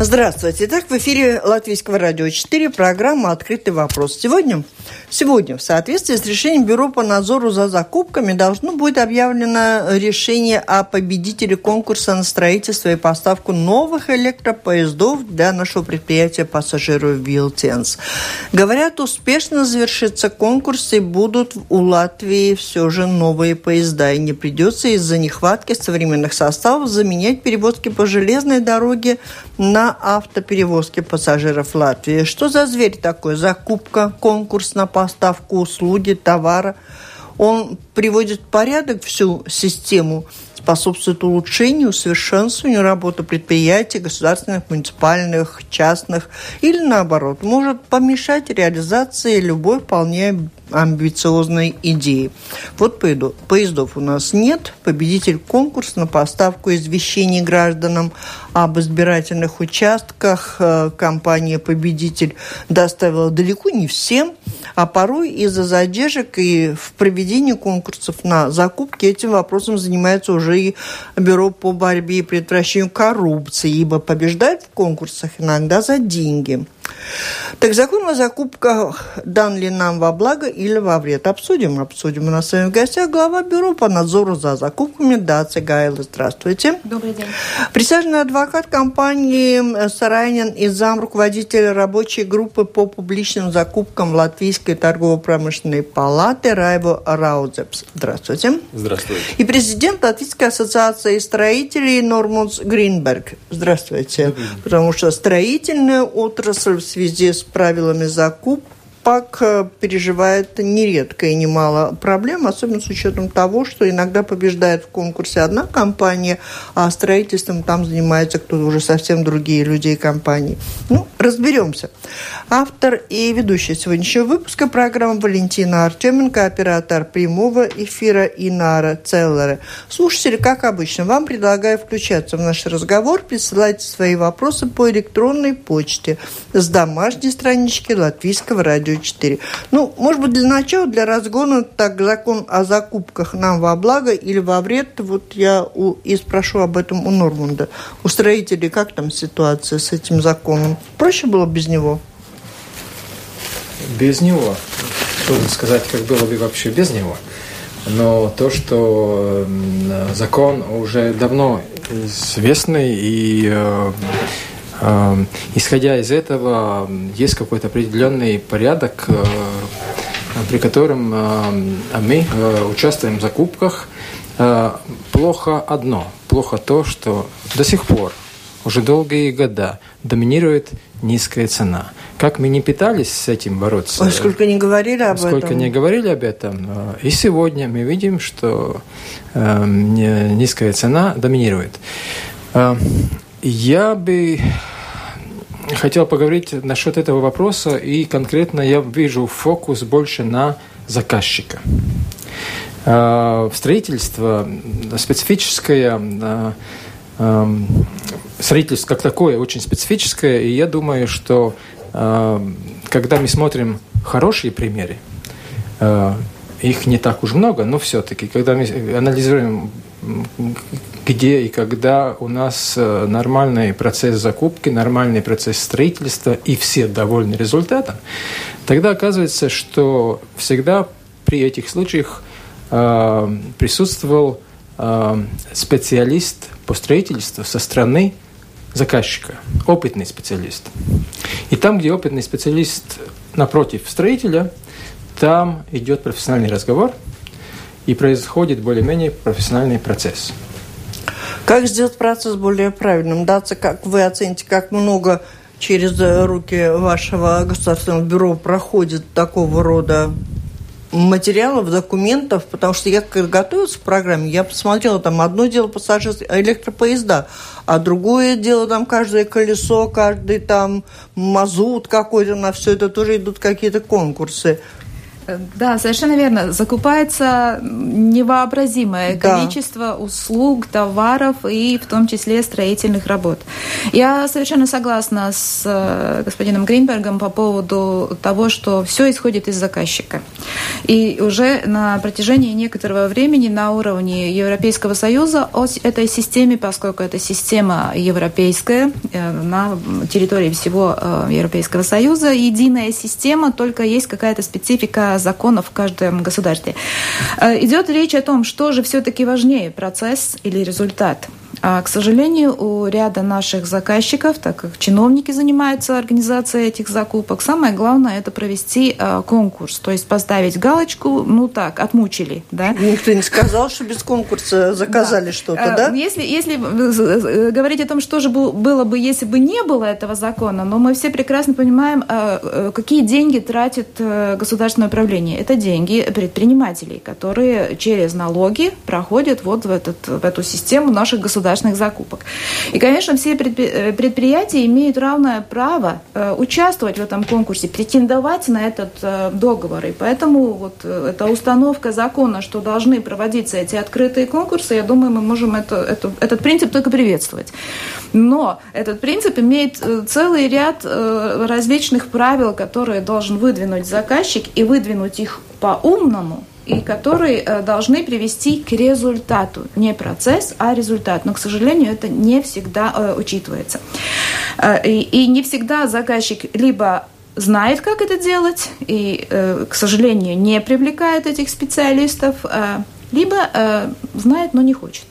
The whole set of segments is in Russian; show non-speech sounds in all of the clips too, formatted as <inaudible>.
Здравствуйте. Итак, в эфире Латвийского радио 4 программа «Открытый вопрос». Сегодня, сегодня в соответствии с решением Бюро по надзору за закупками должно будет объявлено решение о победителе конкурса на строительство и поставку новых электропоездов для нашего предприятия пассажиров Вилтенс. Говорят, успешно завершится конкурс и будут у Латвии все же новые поезда. И не придется из-за нехватки современных составов заменять перевозки по железной дороге на автоперевозки пассажиров Латвии. Что за зверь такой? Закупка, конкурс на поставку услуги, товара. Он приводит в порядок всю систему способствует улучшению, усовершенствованию работы предприятий, государственных, муниципальных, частных, или наоборот, может помешать реализации любой вполне амбициозной идеи. Вот поездов у нас нет. Победитель конкурса на поставку извещений гражданам об избирательных участках. Э, компания «Победитель» доставила далеко не всем, а порой из-за задержек и в проведении конкурсов на закупки этим вопросом занимается уже и Бюро по борьбе и предотвращению коррупции, ибо побеждает в конкурсах иногда за деньги – так закон о закупках дан ли нам во благо или во вред? Обсудим, обсудим. У нас с вами в гостях глава бюро по надзору за закупками Даци Гайла. Здравствуйте. Добрый день. Присяжный адвокат компании Сарайнин и зам руководителя рабочей группы по публичным закупкам Латвийской торгово-промышленной палаты Райбо Раудзепс. Здравствуйте. Здравствуйте. И президент Латвийской ассоциации строителей Нормунс Гринберг. Здравствуйте. Потому что строительная отрасль в связи с правилами закупки ПАК э, переживает нередко и немало проблем, особенно с учетом того, что иногда побеждает в конкурсе одна компания, а строительством там занимается кто-то уже совсем другие люди и компании. Ну, разберемся. Автор и ведущий сегодняшнего выпуска программы Валентина Артеменко, оператор прямого эфира Инара Целлера. Слушатели, как обычно, вам предлагаю включаться в наш разговор, присылайте свои вопросы по электронной почте с домашней странички Латвийского радио 4. Ну, может быть, для начала, для разгона, так закон о закупках нам во благо или во вред, вот я у, и спрошу об этом у Нормунда. У строителей как там ситуация с этим законом? Проще было без него? Без него. Трудно сказать, как было бы вообще без него. Но то, что закон уже давно известный и э, исходя из этого, есть какой-то определенный порядок, э, при котором э, мы э, участвуем в закупках. Плохо одно, плохо то, что до сих пор, уже долгие года, доминирует низкая цена. Как мы не пытались с этим бороться. Ой, сколько не говорили об сколько этом. Сколько не говорили об этом. И сегодня мы видим, что низкая цена доминирует. Я бы хотел поговорить насчет этого вопроса, и конкретно я вижу фокус больше на заказчика. А, строительство специфическое, а, строительство как такое очень специфическое, и я думаю, что а, когда мы смотрим хорошие примеры, их не так уж много, но все-таки, когда мы анализируем где и когда у нас э, нормальный процесс закупки, нормальный процесс строительства и все довольны результатом, тогда оказывается, что всегда при этих случаях э, присутствовал э, специалист по строительству со стороны заказчика, опытный специалист. И там, где опытный специалист напротив строителя, там идет профессиональный разговор и происходит более-менее профессиональный процесс. Как сделать процесс более правильным? Даться, как вы оцените, как много через руки вашего государственного бюро проходит такого рода материалов, документов, потому что я, когда готовилась к программе, я посмотрела, там одно дело пассажирские электропоезда, а другое дело там каждое колесо, каждый там мазут какой-то, на все это тоже идут какие-то конкурсы. Да, совершенно верно. Закупается невообразимое да. количество услуг, товаров и в том числе строительных работ. Я совершенно согласна с э, господином Гринбергом по поводу того, что все исходит из заказчика. И уже на протяжении некоторого времени на уровне Европейского Союза о этой системе, поскольку это система европейская э, на территории всего э, Европейского Союза, единая система, только есть какая-то специфика законов в каждом государстве. Э, идет речь о том, что же все-таки важнее, процесс или результат. А, к сожалению, у ряда наших заказчиков, так как чиновники занимаются организацией этих закупок, самое главное это провести а, конкурс, то есть поставить галочку, ну так, отмучили, да? Никто не сказал, что без конкурса заказали да. что-то, да? Если, если э, говорить о том, что же было бы, если бы не было этого закона, но мы все прекрасно понимаем, а, э, какие деньги тратит э, государственное управление. Это деньги предпринимателей, которые через налоги проходят вот в, этот, в эту систему наших государств государственных закупок. И, конечно, все э, предприятия имеют равное право э, участвовать в этом конкурсе, претендовать на этот э, договор. И поэтому вот эта установка закона, что должны проводиться эти открытые конкурсы, я думаю, мы можем это, это, этот принцип только приветствовать. Но этот принцип имеет целый ряд различных правил, которые должен выдвинуть заказчик и выдвинуть их по-умному, и которые э, должны привести к результату. Не процесс, а результат. Но, к сожалению, это не всегда э, учитывается. Э, и, не всегда заказчик либо знает, как это делать, и, к сожалению, не привлекает этих специалистов, либо знает, но не хочет.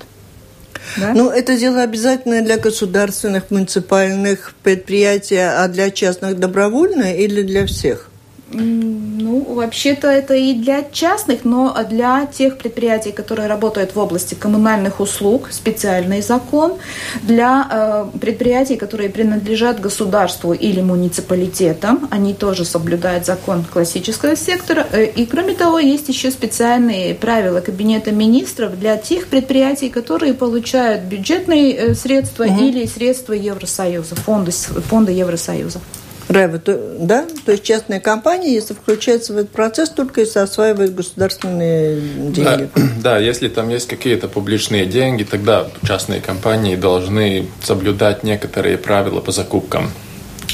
Да? Ну, это дело обязательное для государственных, муниципальных предприятий, а для частных добровольное или для всех? Ну, вообще-то это и для частных, но для тех предприятий, которые работают в области коммунальных услуг, специальный закон. Для э, предприятий, которые принадлежат государству или муниципалитетам, они тоже соблюдают закон классического сектора. Э, и, кроме того, есть еще специальные правила Кабинета министров для тех предприятий, которые получают бюджетные э, средства угу. или средства Евросоюза, фонда, фонда Евросоюза. Райва, то, да? То есть частная компания, если включается в этот процесс, только если осваивает государственные деньги. Да, <clears throat> да, если там есть какие-то публичные деньги, тогда частные компании должны соблюдать некоторые правила по закупкам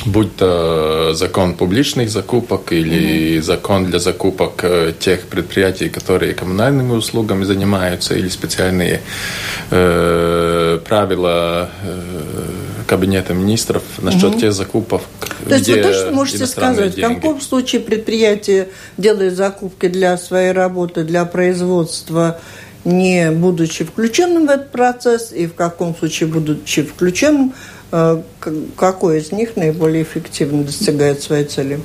будь то закон публичных закупок или mm-hmm. закон для закупок э, тех предприятий, которые коммунальными услугами занимаются, или специальные э, правила э, Кабинета министров насчет угу. тех закупок, То есть вы точно можете сказать, деньги. в каком случае предприятие делает закупки для своей работы, для производства, не будучи включенным в этот процесс, и в каком случае, будучи включенным, э, какой из них наиболее эффективно достигает своей цели?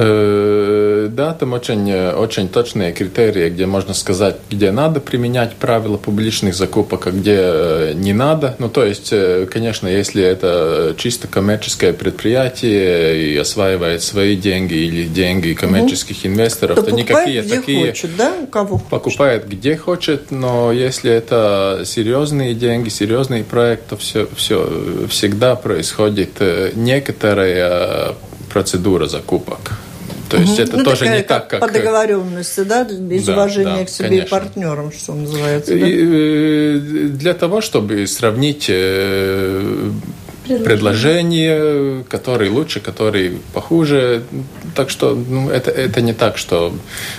Э, да, там очень, очень точные критерии, где можно сказать, где надо применять правила публичных закупок, а где э, не надо. Ну, то есть, э, конечно, если это чисто коммерческое предприятие и осваивает свои деньги или деньги коммерческих угу. инвесторов, то, то никакие где такие... Хочет, да? Кого покупает хочет. где хочет, но если это серьезные деньги, серьезный проект, то все, все всегда происходит некоторая процедура закупок. То есть это ну, тоже такая, не так, как... По договоренности, да, из да, уважения да, к себе конечно. и партнерам, что называется. Да? И, э, для того, чтобы сравнить э, предложения, которые лучше, которые похуже. Так что ну, это, это не так, что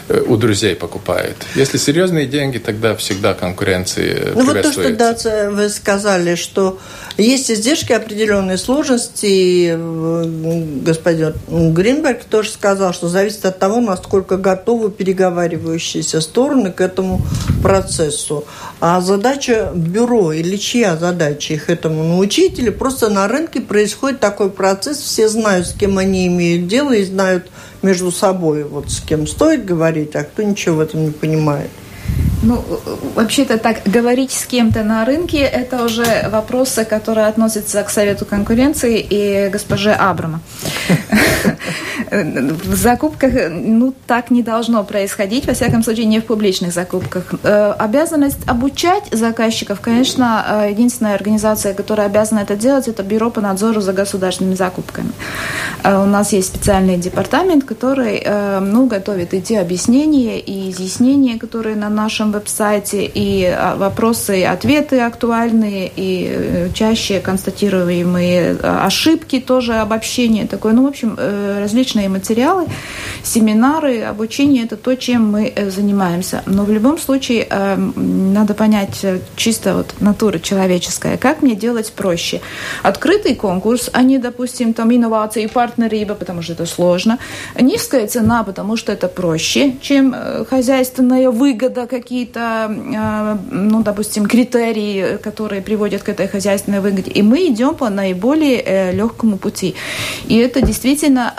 э, у друзей покупают. Если серьезные деньги, тогда всегда конкуренции Ну вот то, что да, вы сказали, что есть издержки определенные сложности. Господин Гринберг тоже сказал, что зависит от того, насколько готовы переговаривающиеся стороны к этому процессу. А задача бюро или чья задача их этому научить, или просто на рынке происходит такой процесс, все знают, с кем они имеют дело, и знают между собой, вот с кем стоит говорить, а кто ничего в этом не понимает. Ну, вообще-то так, говорить с кем-то на рынке – это уже вопросы, которые относятся к Совету конкуренции и госпоже Абрама. В закупках, ну, так не должно происходить, во всяком случае, не в публичных закупках. Э, обязанность обучать заказчиков, конечно, э, единственная организация, которая обязана это делать, это Бюро по надзору за государственными закупками. Э, у нас есть специальный департамент, который, ну, готовит и те объяснения, и изъяснения, которые на нашем веб-сайте, и вопросы и ответы актуальные, и чаще констатируемые ошибки, тоже обобщение такое. Ну, в общем, различные материалы, семинары, обучение – это то, чем мы э, занимаемся. Но в любом случае э, надо понять э, чисто вот натура человеческая, как мне делать проще. Открытый конкурс, а не, допустим, там инновации, партнеры, потому что это сложно. Низкая цена, потому что это проще, чем хозяйственная выгода, какие-то, ну, допустим, критерии, которые приводят к этой хозяйственной выгоде. И мы идем по наиболее легкому пути. И это действительно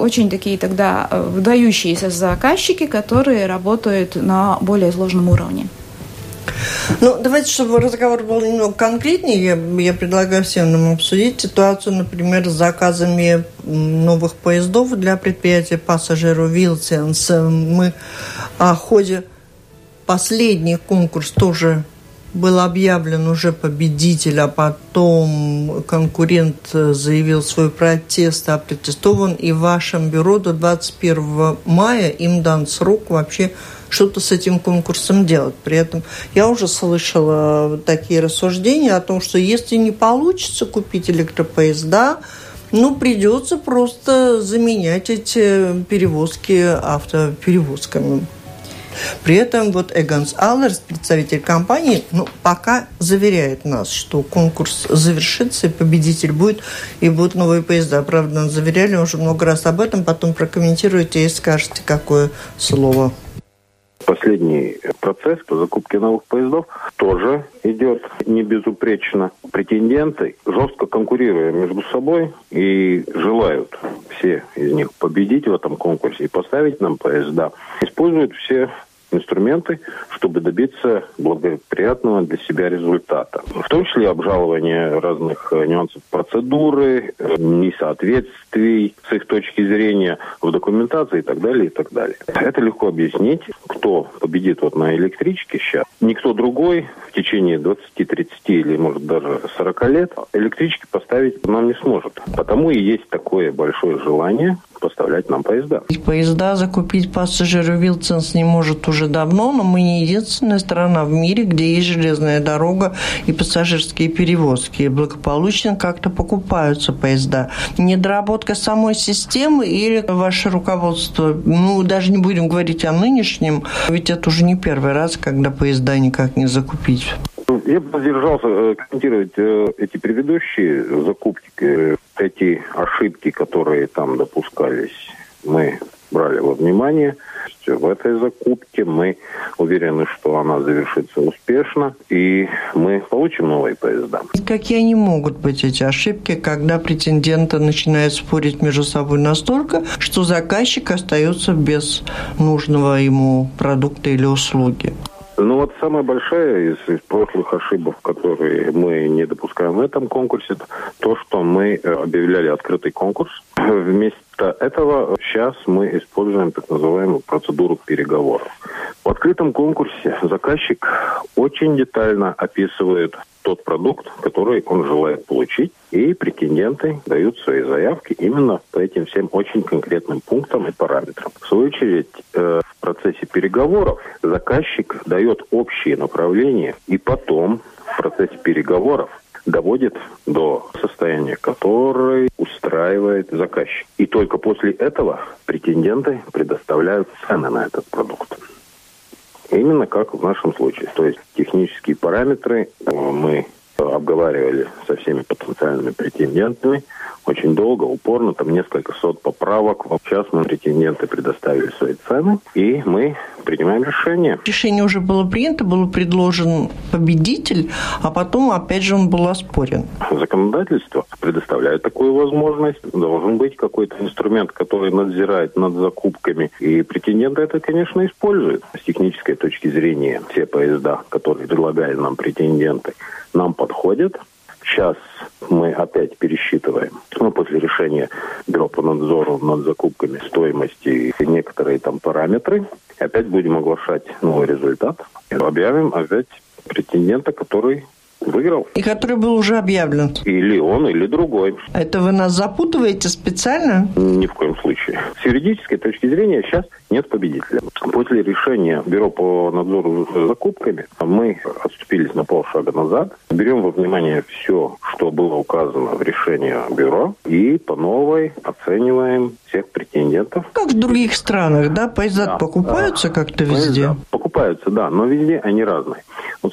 очень такие тогда выдающиеся заказчики, которые работают на более сложном уровне. Ну, давайте, чтобы разговор был немного конкретнее, я, я предлагаю всем нам обсудить ситуацию, например, с заказами новых поездов для предприятия пассажиру Вилсенс. Мы о ходе последний конкурс тоже был объявлен уже победитель, а потом конкурент заявил свой протест, опротестован, и в вашем бюро до 21 мая им дан срок вообще что-то с этим конкурсом делать. При этом я уже слышала такие рассуждения о том, что если не получится купить электропоезда, ну, придется просто заменять эти перевозки автоперевозками. При этом вот Эганс Аллерс, представитель компании, ну, пока заверяет нас, что конкурс завершится, и победитель будет, и будут новые поезда. Правда, заверяли уже много раз об этом, потом прокомментируйте и скажете, какое слово. Последний процесс по закупке новых поездов тоже идет не безупречно. Претенденты, жестко конкурируя между собой и желают все из них победить в этом конкурсе и поставить нам поезда, используют все инструменты, чтобы добиться благоприятного для себя результата. В том числе обжалование разных э, нюансов процедуры, э, несоответствий с их точки зрения в документации и так далее, и так далее. Это легко объяснить, кто победит вот на электричке сейчас. Никто другой в течение 20, 30 или, может, даже 40 лет электрички поставить нам не сможет. Потому и есть такое большое желание поставлять нам поезда. Поезда закупить пассажиру Вилсенс не может уже давно, но мы не единственная страна в мире, где есть железная дорога и пассажирские перевозки. И благополучно как-то покупаются поезда. Недоработка самой системы или ваше руководство, ну, даже не будем говорить о нынешнем, ведь это уже не первый раз, когда поезда никак не закупить. Я бы воздержался э, комментировать э, эти предыдущие закупки, э, эти ошибки, которые там допускались. Мы брали во внимание. В этой закупке мы уверены, что она завершится успешно, и мы получим новые поезда. Какие они могут быть, эти ошибки, когда претенденты начинают спорить между собой настолько, что заказчик остается без нужного ему продукта или услуги? Ну вот самая большая из, из прошлых ошибок, которые мы не допускаем в этом конкурсе, то, что мы э, объявляли открытый конкурс. <laughs> Вместо этого сейчас мы используем так называемую процедуру переговоров. В открытом конкурсе заказчик очень детально описывает тот продукт, который он желает получить, и претенденты дают свои заявки именно по этим всем очень конкретным пунктам и параметрам. В свою очередь, э, в процессе переговоров заказчик дает общие направления, и потом в процессе переговоров доводит до состояния, которое устраивает заказчик. И только после этого претенденты предоставляют цены на этот продукт. Именно как в нашем случае. То есть технические параметры э, мы обговаривали со всеми потенциальными претендентами очень долго, упорно, там несколько сот поправок. Сейчас мы претенденты предоставили свои цены, и мы принимаем решение. Решение уже было принято, был предложен победитель, а потом, опять же, он был оспорен. Законодательство предоставляет такую возможность. Должен быть какой-то инструмент, который надзирает над закупками. И претенденты это, конечно, используют. С технической точки зрения все поезда, которые предлагают нам претенденты, нам подходят. Сейчас мы опять пересчитываем, ну, после решения Бюро по надзору над закупками стоимости и некоторые там параметры. Опять будем оглашать новый результат. Объявим опять претендента, который выиграл. И который был уже объявлен. Или он, или другой. Это вы нас запутываете специально? Ни в коем случае. С юридической точки зрения сейчас нет победителя. После решения Бюро по надзору за закупками мы отступились на полшага назад, берем во внимание все, что было указано в решении Бюро, и по новой оцениваем всех претендентов. Как в других странах, да? Поезда да. покупаются как-то везде? Покупаются, да, но везде они разные.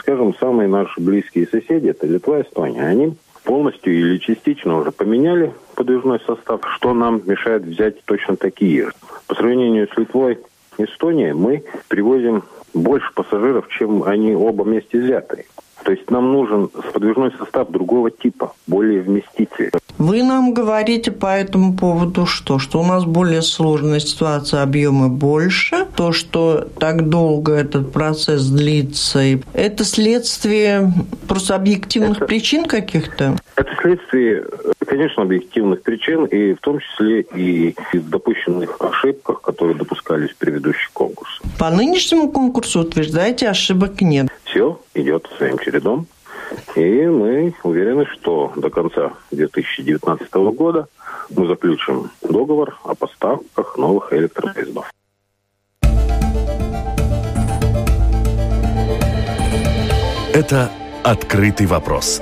Скажем, самые наши близкие соседи, это Литва, Эстония, они полностью или частично уже поменяли подвижной состав, что нам мешает взять точно такие. По сравнению с Литвой и Эстонией мы привозим больше пассажиров, чем они оба вместе взятые. То есть нам нужен подвижной состав другого типа, более вместительный. Вы нам говорите по этому поводу что? Что у нас более сложная ситуация, объемы больше, то, что так долго этот процесс длится, это следствие просто объективных это, причин каких-то? Это следствие, конечно, объективных причин, и в том числе и допущенных ошибок, которые допускались в предыдущих конкурсах. По нынешнему конкурсу утверждаете, ошибок нет? Все идет своим чередом. И мы уверены, что до конца 2019 года мы заключим договор о поставках новых электропоездов. Это «Открытый вопрос»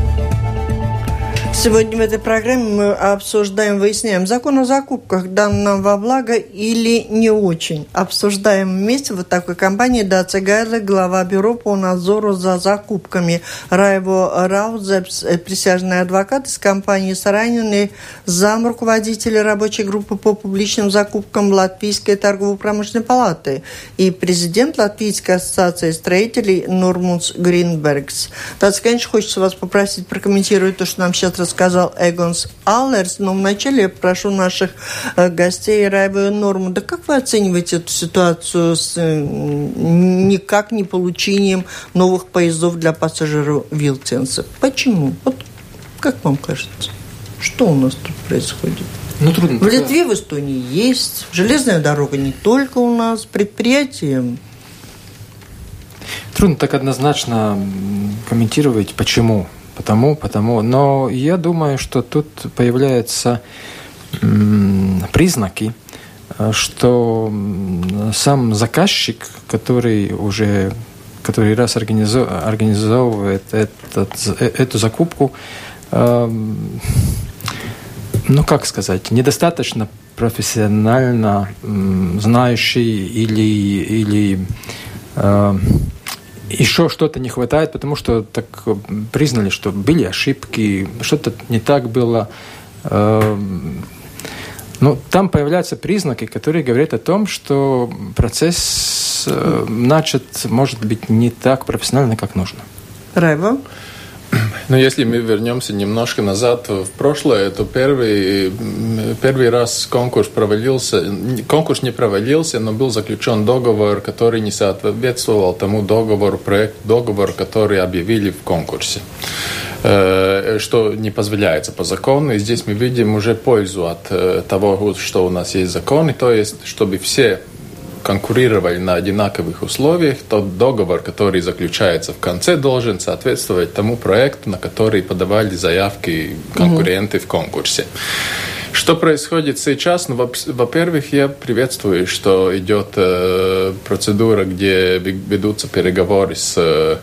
Сегодня в этой программе мы обсуждаем, выясняем, закон о закупках дан нам во благо или не очень. Обсуждаем вместе вот такой компании Даци Гайла, глава бюро по надзору за закупками. Райво Раудзепс, э, присяжный адвокат из компании Саранин зам руководителя рабочей группы по публичным закупкам Латвийской торгово-промышленной палаты и президент Латвийской ассоциации строителей Нурмунс Гринбергс. Даци, конечно, хочется вас попросить прокомментировать то, что нам сейчас рассказал Эгонс Аллерс, но вначале я прошу наших э, гостей Райву Норму, да как вы оцениваете эту ситуацию с э, никак не получением новых поездов для пассажиров Вилтенса? Почему? Вот как вам кажется? Что у нас тут происходит? Ну, трудно. В Литве, в Эстонии есть. Железная дорога не только у нас, предприятия Трудно так однозначно комментировать, почему потому, потому. Но я думаю, что тут появляются признаки, э, что сам заказчик, который уже который раз организовывает этот, э, эту закупку, эм, ну как сказать, недостаточно профессионально знающий или, или э, еще что-то не хватает, потому что так э, признали, что были ошибки, что-то не так было. Эм, ну, там появляются признаки, которые говорят о том, что процесс э, начат, может быть, не так профессионально, как нужно. Райва? Ну, если мы вернемся немножко назад в прошлое, то первый, первый раз конкурс провалился, конкурс не провалился, но был заключен договор, который не соответствовал тому договору, проект договор, который объявили в конкурсе э, что не позволяется по закону. И здесь мы видим уже пользу от э, того, что у нас есть законы, то есть, чтобы все конкурировали на одинаковых условиях, тот договор, который заключается в конце, должен соответствовать тому проекту, на который подавали заявки конкуренты угу. в конкурсе. Что происходит сейчас? Ну, во-первых, я приветствую, что идет э, процедура, где ведутся переговоры с э,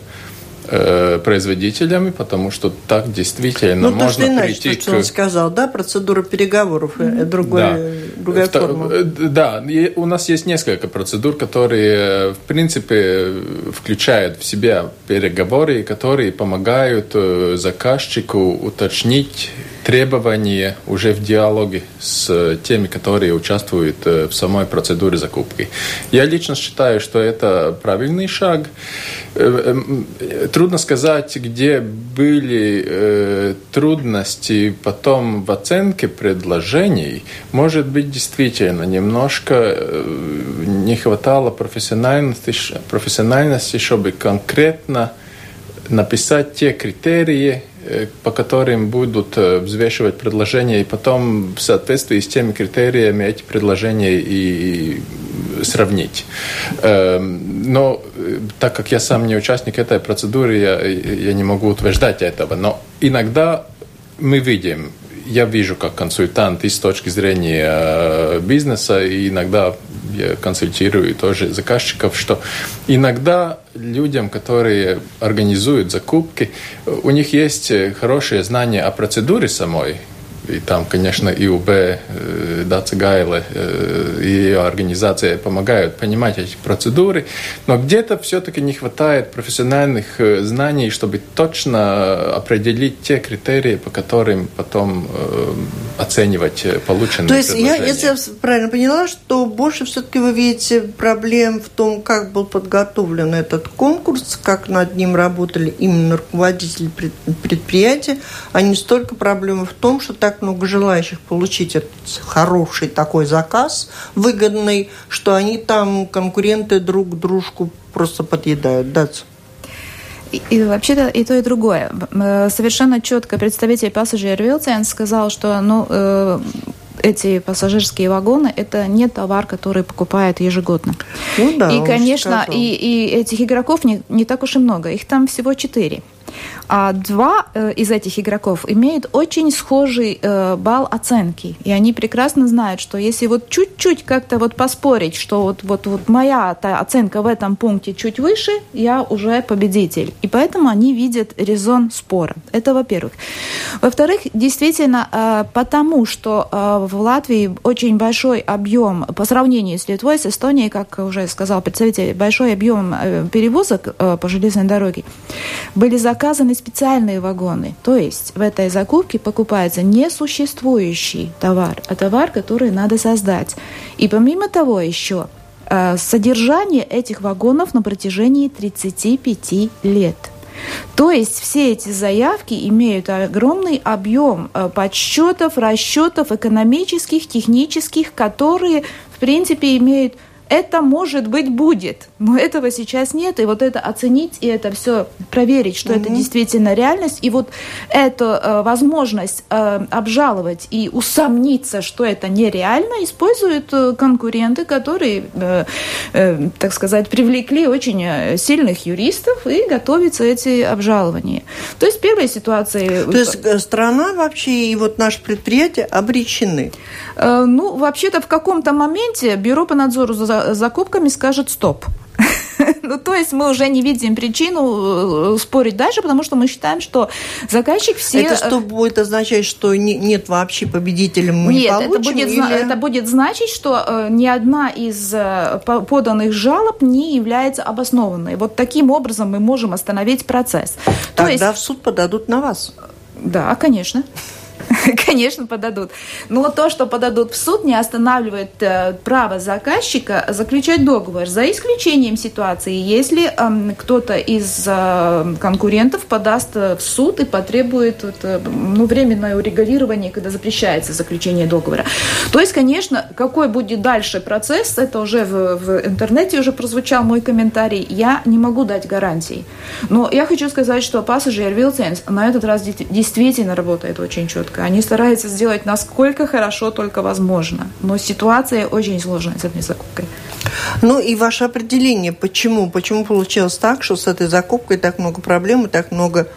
э, производителями, потому что так действительно ну, можно то, что прийти то, что он сказал, да, процедура переговоров, mm-hmm. другой, да. другая Втор... форма. Э, да, у нас есть несколько процедур, которые, в принципе, включают в себя переговоры, которые помогают заказчику уточнить требования уже в диалоге с теми, которые участвуют э, в самой процедуре закупки. Я лично считаю, что это правильный шаг. Э, э, трудно сказать, где были трудности потом в оценке предложений. Может быть, действительно, немножко не хватало профессиональности, профессиональности чтобы конкретно написать те критерии, э, по которым будут э, взвешивать предложения, и потом в соответствии с теми критериями эти предложения и сравнить. Эм, но так как я сам не участник этой процедуры, я, я не могу утверждать этого. Но иногда мы видим, я вижу как консультант и с точки зрения бизнеса, и иногда я консультирую тоже заказчиков, что иногда людям, которые организуют закупки, у них есть хорошее знание о процедуре самой, и там, конечно, ИУБ, э, Даца Гайла э, и ее организация помогают понимать эти процедуры, но где-то все-таки не хватает профессиональных э, знаний, чтобы точно определить те критерии, по которым потом оценивать полученные То есть, я, если я правильно поняла, что больше все-таки вы видите проблем в том, как был подготовлен этот конкурс, как над ним работали именно руководители предприятия, а не столько проблемы в том, что так много желающих получить этот хороший такой заказ, выгодный, что они там, конкуренты друг дружку просто подъедают. Да? И, и вообще-то и то, и другое. Э, совершенно четко представитель Passenger Wheelchair сказал, что ну, э, эти пассажирские вагоны это не товар, который покупают ежегодно. Ну, да, и, конечно, и, и этих игроков не, не так уж и много. Их там всего четыре. А два э, из этих игроков имеют очень схожий э, балл оценки. И они прекрасно знают, что если вот чуть-чуть как-то вот поспорить, что вот, вот, вот моя та оценка в этом пункте чуть выше, я уже победитель. И поэтому они видят резон спора. Это во-первых. Во-вторых, действительно, э, потому что в Латвии очень большой объем по сравнению с Литвой, с Эстонией, как уже сказал представитель, большой объем перевозок по железной дороге, были заказаны специальные вагоны. То есть в этой закупке покупается не существующий товар, а товар, который надо создать. И помимо того еще э, содержание этих вагонов на протяжении 35 лет. То есть все эти заявки имеют огромный объем э, подсчетов, расчетов экономических, технических, которые, в принципе, имеют это может быть будет, но этого сейчас нет, и вот это оценить и это все проверить, что mm-hmm. это действительно реальность, и вот эту э, возможность э, обжаловать и усомниться, что это нереально, используют э, конкуренты, которые, э, э, так сказать, привлекли очень э, сильных юристов и готовятся эти обжалования. То есть первая ситуация... То есть э, страна вообще и вот наше предприятие обречены? Э, ну, вообще-то в каком-то моменте Бюро по надзору за закупками скажет стоп. <laughs> Ну, то есть мы уже не видим причину э, спорить дальше, потому что мы считаем, что заказчик все... Это что будет означать, что не, нет вообще победителя, мы нет, не получим? Нет, это будет, или... это будет значить, что э, ни одна из э, поданных жалоб не является обоснованной. Вот таким образом мы можем остановить процесс. Тогда есть... в суд подадут на вас. Да, конечно. <laughs> Конечно, подадут. Но то, что подадут в суд, не останавливает э, право заказчика заключать договор, за исключением ситуации, если э, кто-то из э, конкурентов подаст э, в суд и потребует ну, временное урегулирование, когда запрещается заключение договора. То есть, конечно, какой будет дальше процесс, это уже в, в интернете уже прозвучал мой комментарий, я не могу дать гарантий. Но я хочу сказать, что Passenger Wheelsense на этот раз действительно работает очень четко четко. Они стараются сделать насколько хорошо только возможно. Но ситуация очень сложная с этой закупкой. Ну и ваше определение, почему? Почему получилось так, что с этой закупкой так много проблем и так много,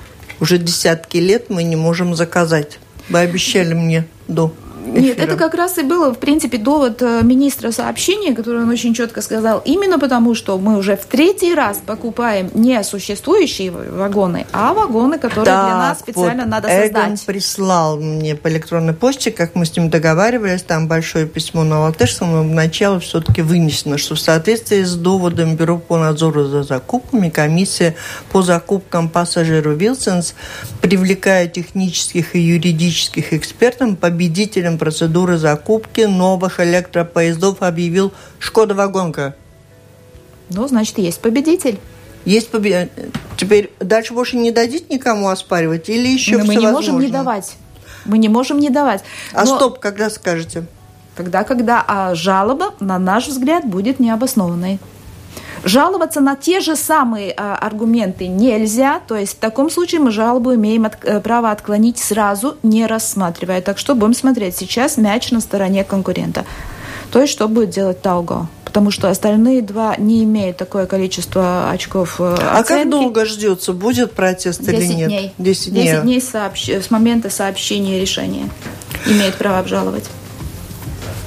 уже десятки лет мы не можем заказать? Вы обещали мне до нет, это как раз и было, в принципе, довод э, министра сообщения, который он очень четко сказал, именно потому, что мы уже в третий раз покупаем не существующие вагоны, а вагоны, которые так, для нас специально вот надо создать. Эгон прислал мне по электронной почте, как мы с ним договаривались, там большое письмо на латышском, но вначале все-таки вынесено, что в соответствии с доводом Бюро по надзору за закупками комиссия по закупкам пассажиру Вилсенс, привлекая технических и юридических экспертов, победителем участием процедуры закупки новых электропоездов объявил «Шкода Вагонка». Ну, значит, есть победитель. Есть победитель. Теперь дальше больше не дадите никому оспаривать или еще Но мы не можем не давать. Мы не можем не давать. А Но... стоп, когда скажете? Тогда, когда а жалоба, на наш взгляд, будет необоснованной. Жаловаться на те же самые а, аргументы нельзя, то есть в таком случае мы жалобу имеем от, э, право отклонить сразу, не рассматривая. Так что будем смотреть. Сейчас мяч на стороне конкурента. То есть что будет делать Тауго? потому что остальные два не имеют такое количество очков э, А как долго ждется? Будет протест или нет? Дней. 10 дней. 10 дней сообщ... с момента сообщения решения имеет право обжаловать.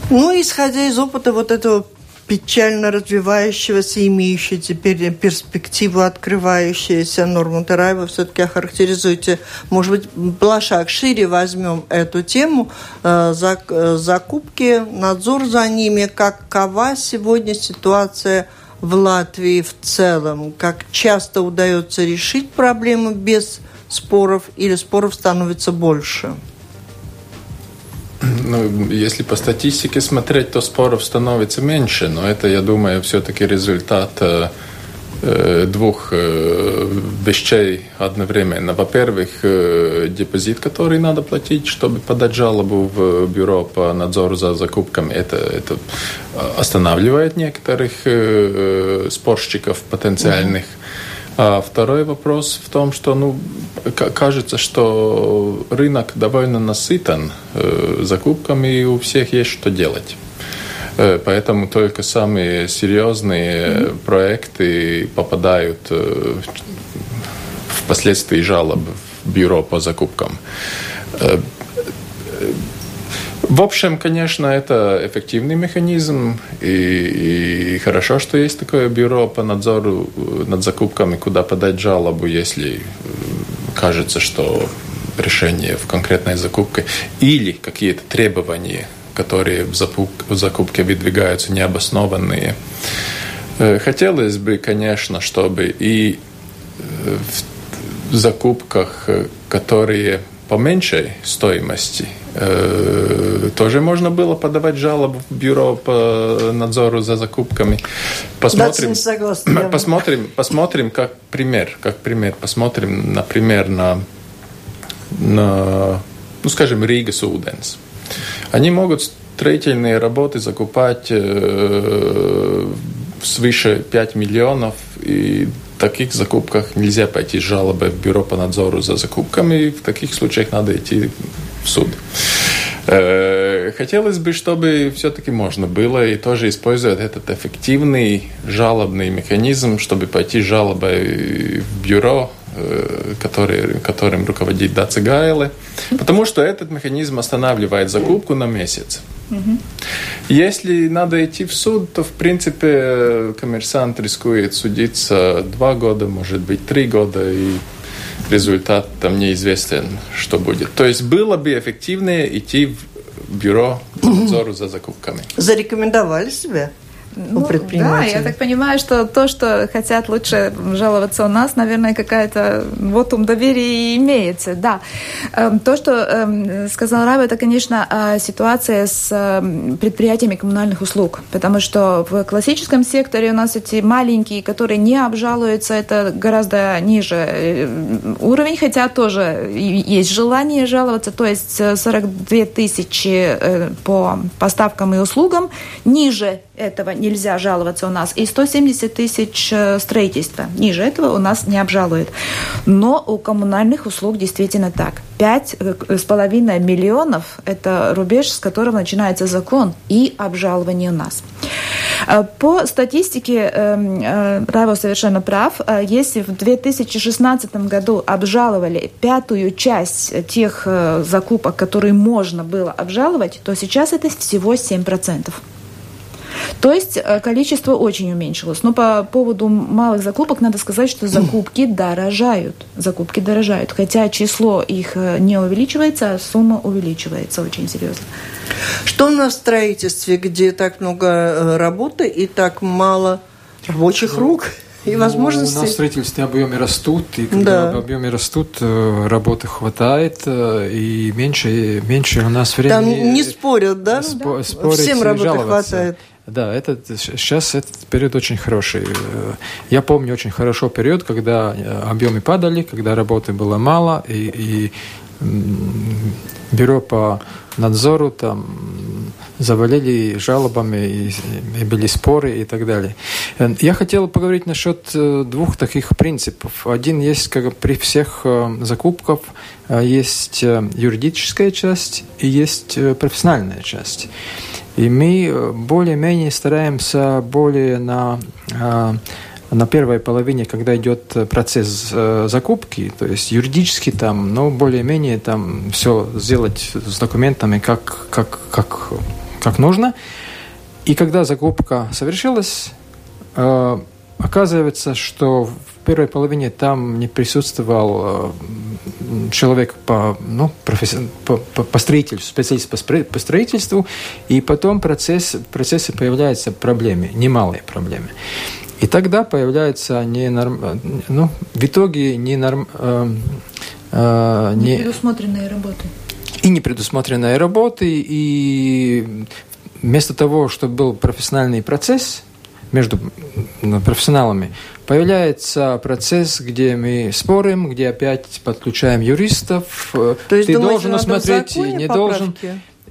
Ну, исходя из опыта вот этого печально развивающегося, имеющего теперь перспективу открывающуюся норму Тараева все-таки охарактеризуйте, может быть, блошак шире возьмем эту тему, э, э, закупки, надзор за ними, какова сегодня ситуация в Латвии в целом, как часто удается решить проблему без споров или споров становится больше? <clears throat> Ну, если по статистике смотреть, то споров становится меньше, но это, я думаю, все-таки результат э, э двух э, вещей одновременно. Во-первых, депозит, который надо платить, чтобы подать жалобу в бюро по надзору за закупками, это, это останавливает некоторых спорщиков потенциальных. Mm-hmm. А второй вопрос в том, что ну, кажется, что рынок довольно насытан э, закупками, и у всех есть что делать. Э, поэтому только самые серьезные mm-hmm. проекты попадают э, впоследствии жалоб в бюро по закупкам. Э, в общем, конечно, это эффективный механизм, и, и хорошо, что есть такое бюро по надзору над закупками, куда подать жалобу, если кажется, что решение в конкретной закупке или какие-то требования, которые в закупке выдвигаются необоснованные. Э, хотелось бы, конечно, чтобы и э, в закупках, э, которые по меньшей стоимости Э, тоже можно было подавать жалобу в бюро по надзору за закупками. Посмотрим, <clears throat> посмотрим, посмотрим, как пример, как пример, посмотрим, например, на, на ну, скажем, Рига Суденс. Они могут строительные работы закупать э, свыше 5 миллионов и в таких закупках нельзя пойти с жалобой в бюро по надзору за закупками. В таких случаях надо идти в суд. Э, хотелось бы, чтобы все-таки можно было и тоже использовать этот эффективный жалобный механизм, чтобы пойти жалобой в бюро, э, который, которым руководит Даца Гайле, потому что этот механизм останавливает закупку на месяц. Если надо идти в суд, то, в принципе, коммерсант рискует судиться два года, может быть, три года, и результат там неизвестен, что будет. То есть было бы эффективнее идти в бюро по <clears throat> надзору за закупками. Зарекомендовали себя? Ну, у предпринимателей. Да, я так понимаю, что то, что хотят лучше жаловаться у нас, наверное, какая-то вот ум доверия имеется. Да. Эм, то, что эм, сказал Раба, это, конечно, э, ситуация с эм, предприятиями коммунальных услуг, потому что в классическом секторе у нас эти маленькие, которые не обжалуются, это гораздо ниже э, уровень, хотя тоже есть желание жаловаться, то есть 42 э, тысячи по поставкам и услугам ниже этого нельзя жаловаться у нас. И 170 тысяч э, строительства. Ниже этого у нас не обжалуют. Но у коммунальных услуг действительно так. 5,5 миллионов – это рубеж, с которого начинается закон и обжалование у нас. Э, по статистике эм, э, Раева совершенно прав. Если в 2016 году обжаловали пятую часть тех закупок, которые можно было обжаловать, то сейчас это всего 7%. То есть э, количество очень уменьшилось. Но по поводу малых закупок надо сказать, что закупки <clears throat> дорожают. Закупки дорожают. Хотя число их э, не увеличивается, а сумма увеличивается очень серьезно. Что у нас в строительстве, где так много э, работы и так мало рабочих ну, рук? и возможности. Ну, у нас в строительстве объемы растут, и когда да. объемы растут, работы хватает, и меньше, меньше у нас времени. Там не спорят, да? Спо, спорить Всем работы хватает. Да, этот, сейчас этот период очень хороший. Я помню очень хорошо период, когда э, объемы падали, когда работы было мало, и, и бюро по надзору там завалили жалобами, и, и были споры и так далее. Я хотел поговорить насчет двух таких принципов. Один есть, как при всех закупках, есть юридическая часть и есть профессиональная часть. И мы более-менее стараемся более на на первой половине, когда идет процесс э, закупки, то есть юридически там, ну, более-менее там все сделать с документами как, как, как, как нужно. И когда закупка совершилась, э, оказывается, что в первой половине там не присутствовал э, человек по, ну, професси... по, по, по строительству, специалист по, по строительству, и потом процесс, в процессе появляются проблемы, немалые проблемы. И тогда появляется ненорм... ну, в итоге ненорм... э, э, не... Непредусмотренные работы. И непредусмотренные работы, и вместо того, чтобы был профессиональный процесс между ну, профессионалами, появляется процесс, где мы спорим, где опять подключаем юристов. То есть, Ты думаете, должен усмотреть, не поправки? должен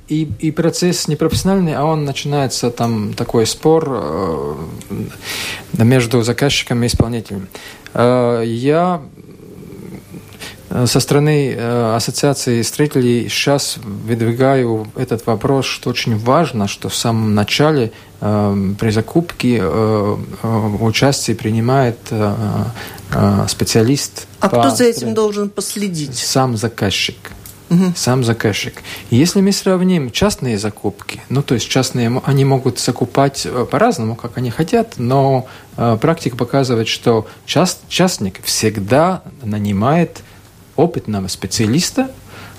и, и процесс непрофессиональный, а он начинается там такой спор э, между заказчиком и исполнителем. Э, я со стороны э, Ассоциации строителей сейчас выдвигаю этот вопрос, что очень важно, что в самом начале э, при закупке э, э, участие принимает э, э, специалист. А кто за этим должен последить? Сам заказчик угу. сам заказчик. Если мы сравним частные закупки, ну то есть частные, они могут закупать э, по-разному, как они хотят, но э, практика показывает, что част, частник всегда нанимает опытного специалиста,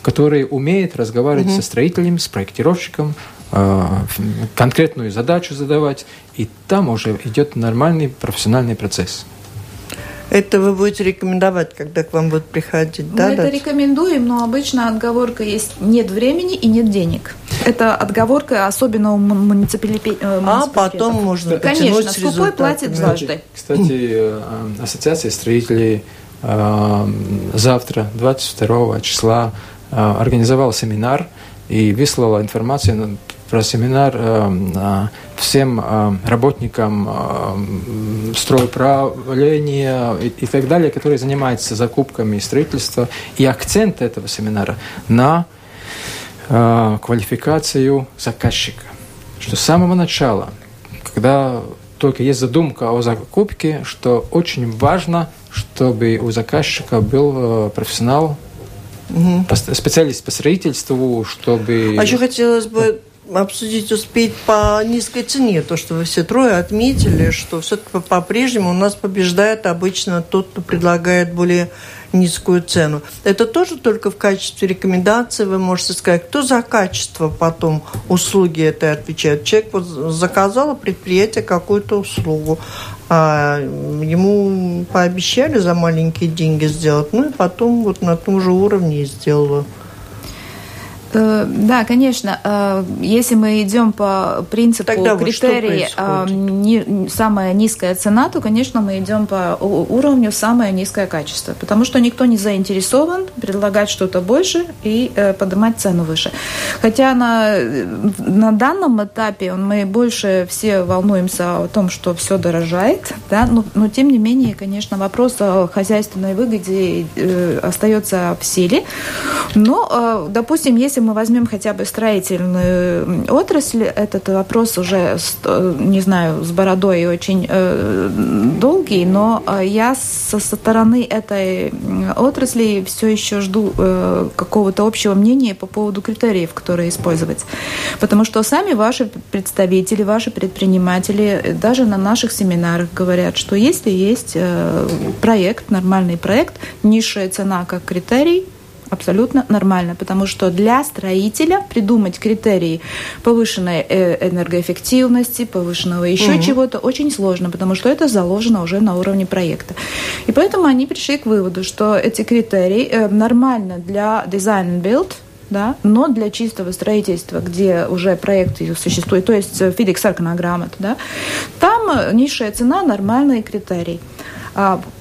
который умеет разговаривать угу. со строителем, с проектировщиком, э, конкретную задачу задавать, и там уже идет нормальный профессиональный процесс. Это вы будете рекомендовать, когда к вам будут приходить, Мы да? Мы это рекомендуем, но обычно отговорка есть нет времени и нет денег. Это отговорка особенно у муниципалитетов. А потом можно Конечно, скупой платит дважды. Кстати, э, Ассоциация строителей э, завтра, 22 числа, э, организовала семинар и выслала информацию про семинар э, всем э, работникам э, стройуправления и, так далее, которые занимаются закупками и строительством. И акцент этого семинара на квалификацию заказчика. Что с самого начала, когда только есть задумка о закупке, что очень важно, чтобы у заказчика был профессионал, угу. специалист по строительству, чтобы... А еще хотелось бы обсудить успеть по низкой цене. То, что вы все трое отметили, что все-таки по-прежнему у нас побеждает обычно тот, кто предлагает более низкую цену. Это тоже только в качестве рекомендации вы можете сказать, кто за качество потом услуги этой отвечает. Человек вот заказал предприятие какую-то услугу, а ему пообещали за маленькие деньги сделать, ну и потом вот на том же уровне и сделала. Э, да, конечно. Э, если мы идем по принципу Тогда критерии вот не, самая низкая цена, то, конечно, мы идем по уровню самое низкое качество, потому что никто не заинтересован предлагать что-то больше и э, поднимать цену выше. Хотя на, на данном этапе мы больше все волнуемся о том, что все дорожает, да, но, но тем не менее, конечно, вопрос о хозяйственной выгоде остается в силе. Но, допустим, если мы возьмем хотя бы строительную отрасль, этот вопрос уже, не знаю, с бородой очень э, долгий, но э, я со стороны этой отрасли все еще жду э, какого-то общего мнения по поводу критериев, которые использовать. Потому что сами ваши представители, ваши предприниматели даже на наших семинарах говорят, что если есть проект, нормальный проект, низшая цена как критерий, абсолютно нормально, потому что для строителя придумать критерии повышенной э, энергоэффективности, повышенного еще угу. чего-то очень сложно, потому что это заложено уже на уровне проекта. И поэтому они пришли к выводу, что эти критерии э, нормально для design and build, да, но для чистого строительства, где уже проект существует, то есть FIDIC Sarkana грамот, да, там низшая цена – нормальный критерий.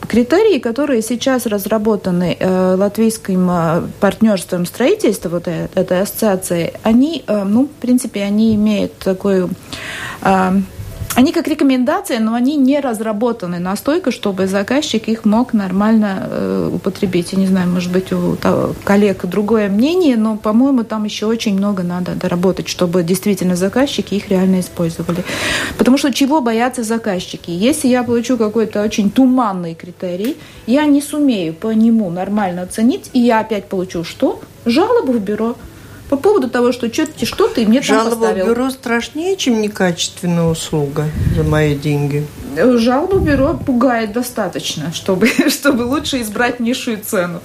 Критерии, которые сейчас разработаны э, латвийским э, партнерством строительства, вот э, этой ассоциации, они, э, ну, в принципе, они имеют такую э, они как рекомендации, но они не разработаны настолько, чтобы заказчик их мог нормально э, употребить. Я не знаю, может быть, у того, коллег другое мнение, но, по-моему, там еще очень много надо доработать, чтобы действительно заказчики их реально использовали. Потому что чего боятся заказчики? Если я получу какой-то очень туманный критерий, я не сумею по нему нормально оценить, и я опять получу что? Жалобу в бюро по поводу того, что что-то что ты мне Жалоба там поставил. в бюро страшнее, чем некачественная услуга за мои деньги. Жалоба в бюро пугает достаточно, чтобы, <laughs> чтобы лучше избрать низшую цену.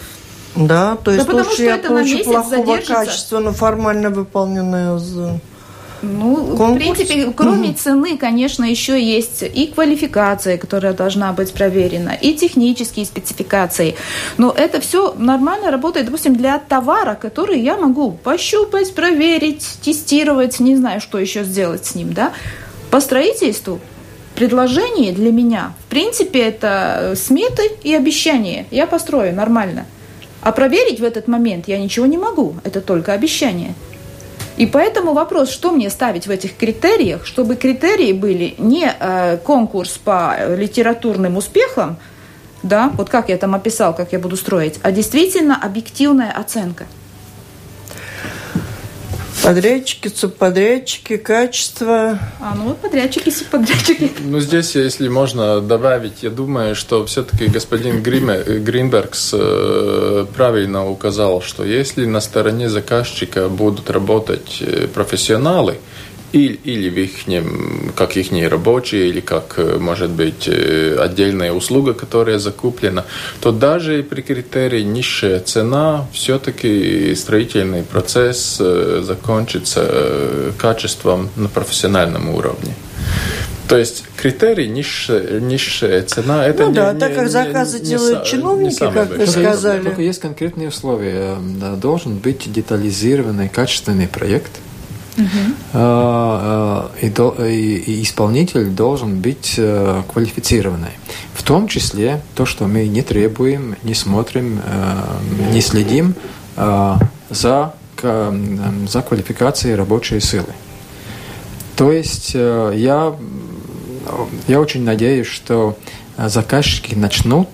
Да, то есть да потому лучше что я это на получу плохого качества, но формально выполненное за... Ну, Конкурс? в принципе, кроме цены, конечно, еще есть и квалификация, которая должна быть проверена, и технические спецификации. Но это все нормально работает, допустим, для товара, который я могу пощупать, проверить, тестировать, не знаю, что еще сделать с ним, да. По строительству предложение для меня, в принципе, это сметы и обещания. Я построю нормально. А проверить в этот момент я ничего не могу. Это только обещание. И поэтому вопрос, что мне ставить в этих критериях, чтобы критерии были не э, конкурс по литературным успехам, да, вот как я там описал, как я буду строить, а действительно объективная оценка. Подрядчики, субподрядчики, качество. А ну вот подрядчики, субподрядчики. Ну, здесь, если можно добавить, я думаю, что все-таки господин Гриме, Гринбергс э, правильно указал, что если на стороне заказчика будут работать э, профессионалы, или, или в их, как их рабочие, или как, э, может быть, э, отдельная услуга, которая закуплена, то даже при критерии низшая цена, все-таки строительный процесс э, закончится качеством на профессиональном уровне. То есть критерий низшая, низшая цена это ну не, да, не, так как не, заказы не, делают не чиновники, самое как вы сказали. Только есть конкретные условия. Должен быть детализированный, качественный проект. А, а, И, и- исполнитель должен быть э, квалифицированный. В том числе то, что мы не требуем, не смотрим, э, не следим э, за, к- м, за квалификацией рабочей силы. То есть э, я, я очень надеюсь, что э, заказчики начнут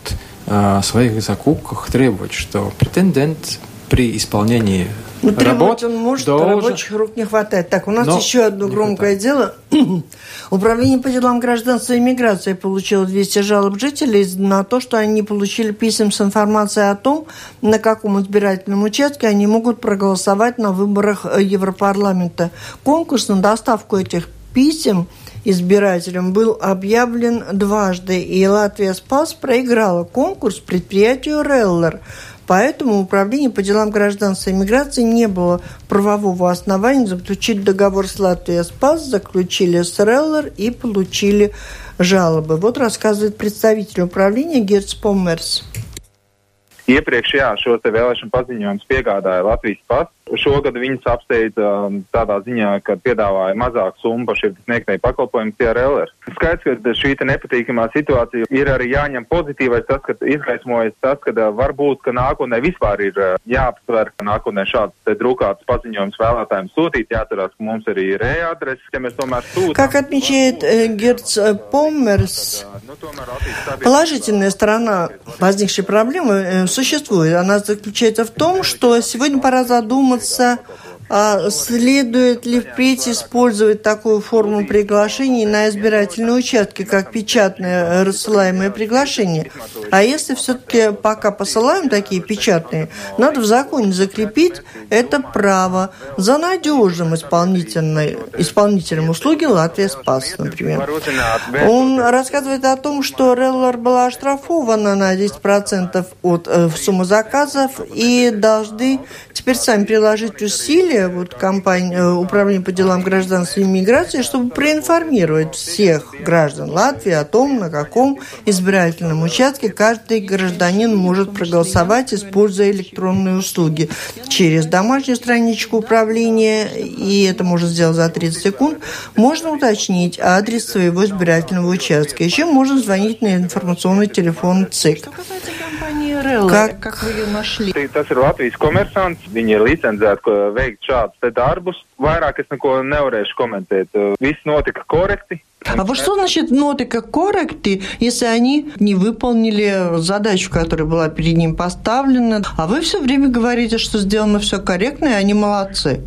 э, своих закупках требовать, что претендент при исполнении Ну, работ он может, должен- рабочих рук не хватает. Так, у нас Но еще одно громкое дело. <clears throat> Управление по делам гражданства и миграции получило 200 жалоб жителей на то, что они получили писем с информацией о том, на каком избирательном участке они могут проголосовать на выборах э, Европарламента. Конкурс на доставку этих писем избирателям был объявлен дважды, и Латвия Спас проиграла конкурс предприятию «Реллер». Поэтому Управление по делам гражданства и миграции не было правового основания заключить договор с Латвией Спас, заключили с Реллер и получили жалобы. Вот рассказывает представитель управления Герц Померс. Iepriekš jā, šo vēlēšanu paziņojumus piegādāja Latvijas pats. Šogad viņas apsteidza um, tādā ziņā, ka piedāvāja mazāku summu par šiem sniegtajiem pakalpojumiem TRLR. Skaidrs, ka šī te nepatīkamā situācija ir arī jāņem pozitīvais tas, ka izgaismojas tas, ka uh, varbūt, ka nākotnē vispār ir uh, jāapsver, ka nākotnē šāds te drukāts paziņojums vēlētājiem sūtīt. Jāatcerās, ka mums ir arī readreses, ja mēs tomēr sūtām. Как отмечает э, Герц э, Померс, Nu, tomēr attīstības Положительная сторона возникшей проблемы э, существует. Она заключается в том, что сегодня пора задуматься, задуматься а следует ли впредь использовать такую форму приглашений на избирательные участки, как печатное э, рассылаемое приглашение. А если все-таки пока посылаем такие печатные, надо в законе закрепить это право за надежным исполнительной- исполнителем услуги Латвия Спас, например. Он рассказывает о том, что Реллар была оштрафована на 10% от э, суммы заказов и должны теперь сами приложить усилия задали вот компания, э, Управление по делам гражданства и миграции, чтобы проинформировать всех граждан Латвии о том, на каком избирательном участке каждый гражданин может проголосовать, используя электронные услуги через домашнюю страничку управления, и это можно сделать за 30 секунд, можно уточнить адрес своего избирательного участка. Еще можно звонить на информационный телефон ЦИК. Как, как вы ее нашли? Tas ir Latvijas komersants. Viņi ir licencēti veikt šādus darbus. Vairāk es neko nevarēšu komentēt. Viss notika korekti. А вот что значит ноты как корректы, если они не выполнили задачу, которая была перед ним поставлена? А вы все время говорите, что сделано все корректно, и они молодцы.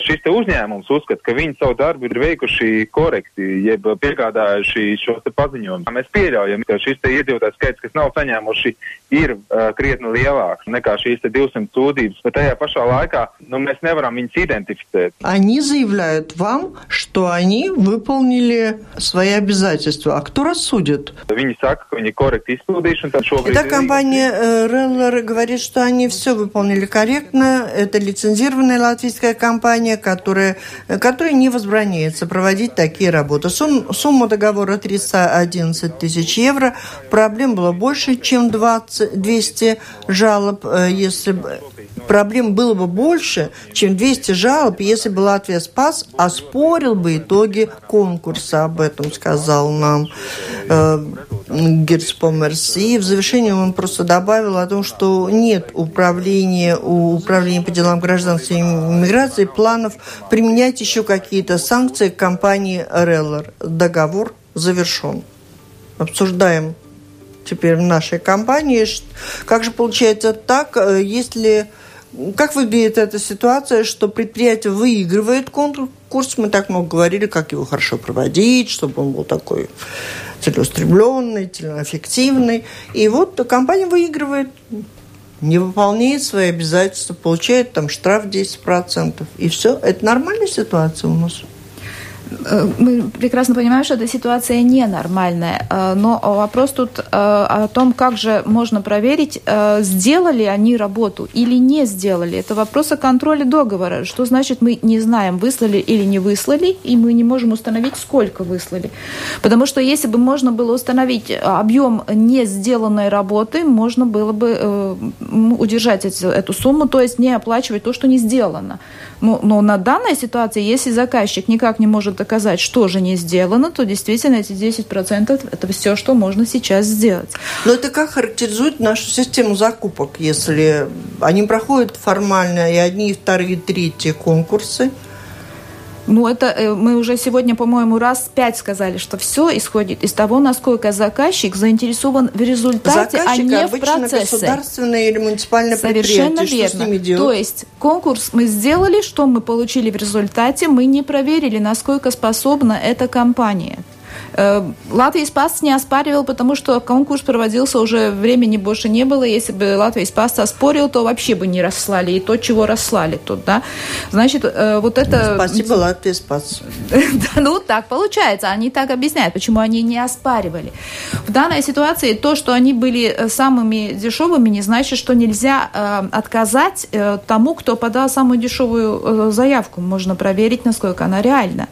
Šis uzņēmums uzskata, ka viņi savu darbu ir veikuši korekti, jeb piegādājuši šos paziņojumus. Mēs pieļaujam, ka šis iedzīvotājs skaits, kas nav saņēmuši, ir uh, krietni lielāks nekā šīs 200 sūdzības, bet tajā pašā laikā nu, mēs nevaram viņus identificēt. Они заявляют вам, что они выполнили свои обязательства. А кто рассудит? Viņi saka, ka viņi korekti izpildījuši. Итак, компания Реллер говорит, что они все выполнили корректно. Это лицензированная латвийская компания, компания, которая, которая не возбраняется проводить такие работы. Сум, сумма договора 311 тысяч евро. Проблем было больше, чем 20, 200 жалоб. Э, если проблем было бы больше, чем 200 жалоб, если бы Латвия Спас оспорил бы итоги конкурса. Об этом сказал нам э, Герцпомерс. И в завершение он просто добавил о том, что нет управления у управления по делам гражданства и миграции планов применять еще какие-то санкции к компании Реллер. Договор завершен. Обсуждаем теперь в нашей компании. Как же получается так, э, если как выглядит эта ситуация, что предприятие выигрывает конкурс? Мы так много говорили, как его хорошо проводить, чтобы он был такой целеустремленный, целеэффективный. И вот компания выигрывает, не выполняет свои обязательства, получает там штраф 10%. И все. Это нормальная ситуация у нас? Э, мы прекрасно понимаем, что эта ситуация ненормальная, э, но вопрос тут э, о том, как же можно проверить, сделали они работу или не сделали. Это вопрос о контроле договора. Что значит мы не знаем, выслали или не выслали, и мы не можем установить, сколько выслали. Потому что если бы можно было установить объем не сделанной работы, можно было бы удержать эту сумму, то есть не оплачивать то, что не сделано. Но, но на данной ситуации, если заказчик никак не может доказать, что же не сделано, то действительно эти 10% это все, что можно сейчас сделать. Но это как характеризует нашу систему закупок, если они проходят формально и одни, и вторые, и третьи конкурсы – ну, это э, мы уже сегодня, по-моему, раз пять сказали, что все исходит из того, насколько заказчик заинтересован в результате, Заказчик а не в процессе. государственное или муниципальное Совершенно предприятие. верно. Что с ними делать? То есть конкурс мы сделали, что мы получили в результате, мы не проверили, насколько способна эта компания. Э, Латвия Спас не оспаривал, потому что конкурс проводился уже, времени больше не было. Если бы Латвия Спас оспорил, то вообще бы не расслали. И то, чего расслали тут, да. Значит, э, вот это... Спасибо, <laughs> Латвия Спас. Ну, так получается. Они так объясняют, почему они не оспаривали. В данной ситуации то, что они были э, самыми дешевыми, не значит, что нельзя отказать тому, кто подал самую дешевую заявку. Можно проверить, насколько она реальна.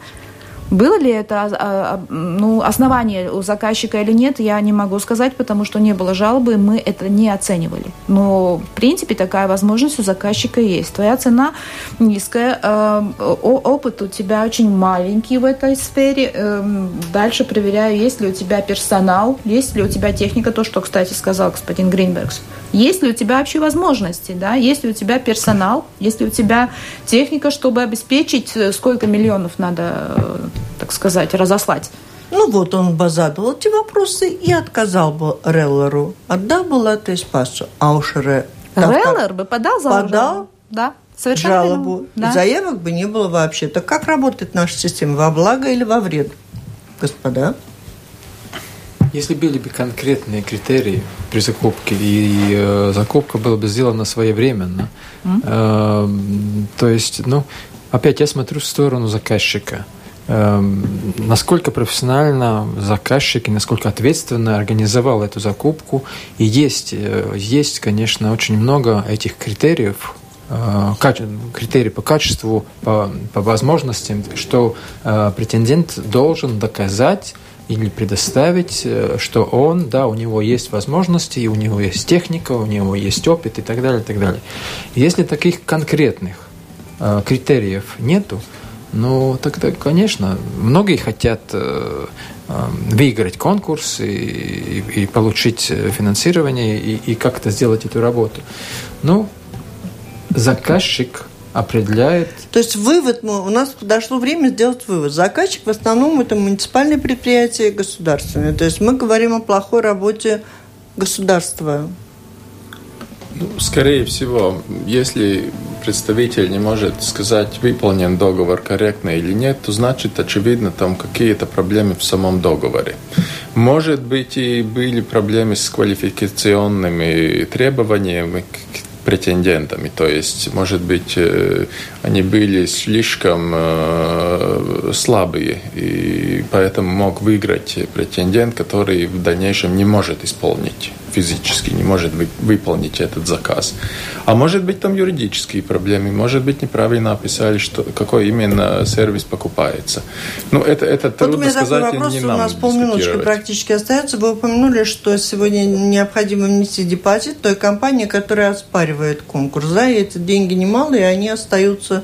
Было ли это а, а, ну, основание у заказчика или нет, я не могу сказать, потому что не было жалобы, мы это не оценивали. Но, в принципе, такая возможность у заказчика есть. Твоя цена низкая, а, опыт у тебя очень маленький в этой сфере. Эм, дальше проверяю, есть ли у тебя персонал, есть ли у тебя техника, то, что, кстати, сказал господин Гринбергс. Есть ли у тебя вообще возможности, да? Есть ли у тебя персонал, есть ли у тебя техника, чтобы обеспечить, э, сколько миллионов надо, э, так сказать, разослать? Ну вот он бы задал эти вопросы и отказал бы Реллеру. Отдал бы Латвии Спасу. А уж Ре... Реллер бы подал за Подал да, совершенно жалобу. Да. Заявок бы не было вообще. Так как работает наша система? Во благо или во вред, господа? Если были бы конкретные критерии при закупке, и э, закупка была бы сделана своевременно, mm э, то есть, ну, опять я смотрю в сторону заказчика. Э, насколько профессионально заказчик и насколько ответственно организовал эту закупку. И есть, э, есть, конечно, очень много этих критериев, критерии по качеству, по, по возможностям, что претендент должен доказать или предоставить, что он, да, у него есть возможности, у него есть техника, у него есть опыт и так далее, и так далее. Если таких конкретных критериев нету, ну, тогда, конечно, многие хотят э, э, выиграть конкурс и, и, и получить финансирование и, и как-то сделать эту работу. Ну, заказчик определяет. То есть вывод, у нас подошло время сделать вывод. Заказчик в основном это муниципальные предприятия государственные. То есть мы говорим о плохой работе государства ну, скорее всего, если представитель не может сказать, выполнен договор корректно или нет, то значит, очевидно, там какие-то проблемы в самом договоре. Может быть, и были проблемы с квалификационными требованиями к претендентами. То есть, может быть, э, они были слишком э, слабые, и поэтому мог выиграть претендент, который в дальнейшем не может исполнить физически не может вы, выполнить этот заказ. А может быть там юридические проблемы, может быть неправильно описали, что, какой именно сервис покупается. Ну, это, это трудно вот у меня сказать, такой вопрос, не у нам нас полминутки практически остается. Вы упомянули, что сегодня необходимо внести депозит той компании, которая оспаривает конкурс. Да, и эти деньги немалые, они остаются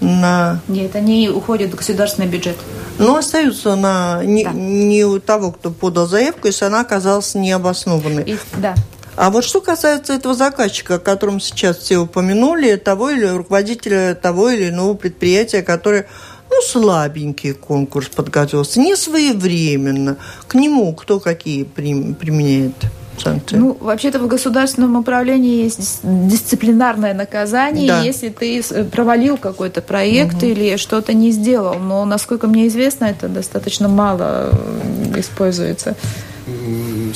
на... Нет, они уходят в государственный бюджет. Но остаются на не, да. не у того, кто подал заявку, если она оказалась необоснованной. И, да. А вот что касается этого заказчика, о котором сейчас все упомянули, того или руководителя того или иного предприятия, которое ну, слабенький конкурс подготовился, не своевременно. К нему кто какие применяет? Санкции? Ну, вообще-то в государственном управлении есть дисциплинарное наказание, да. если ты провалил какой-то проект угу. или что-то не сделал. Но, насколько мне известно, это достаточно мало э, используется.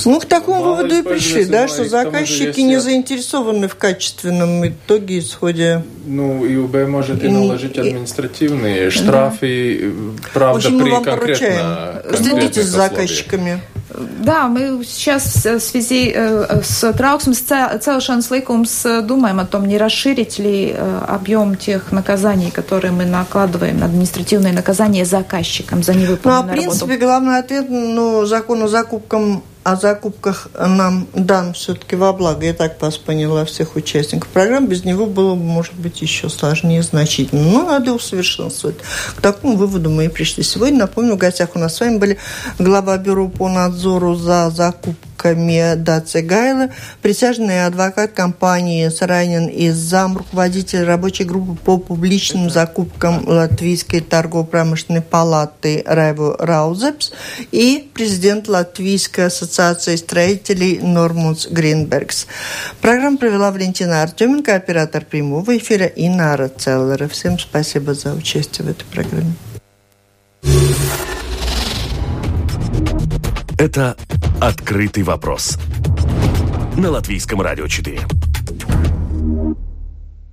Ну, к такому выводу и пришли, да, что заказчики не заинтересованы в качественном итоге исходе. Ну, ИУБ может и наложить административные штрафы, правда, при конкретно Следите за заказчиками. Да, мы сейчас в связи э, с трauksmes celšanas likums думаем о том, не расширить ли э, объем тех наказаний, которые мы накладываем, административные наказания заказчикам за невыполненную. Ну, а в принципе, работу. главный ответ, ну, закон о закупкам о закупках нам дан все-таки во благо. Я так вас поняла всех участников программы. Без него было бы, может быть, еще сложнее значительно. Но надо усовершенствовать. К такому выводу мы и пришли сегодня. Напомню, в гостях у нас с вами были глава бюро по надзору за закупками Даци Гайла, присяжный адвокат компании Саранин и зам руководитель рабочей группы по публичным закупкам Латвийской торгово-промышленной палаты Райву Раузепс и президент Латвийской ассоциации строителей Нормунс Гринбергс. Программу провела Валентина Артеменко, оператор прямого эфира и Нара Целлера. Всем спасибо за участие в этой программе. Это «Открытый вопрос» на Латвийском радио 4.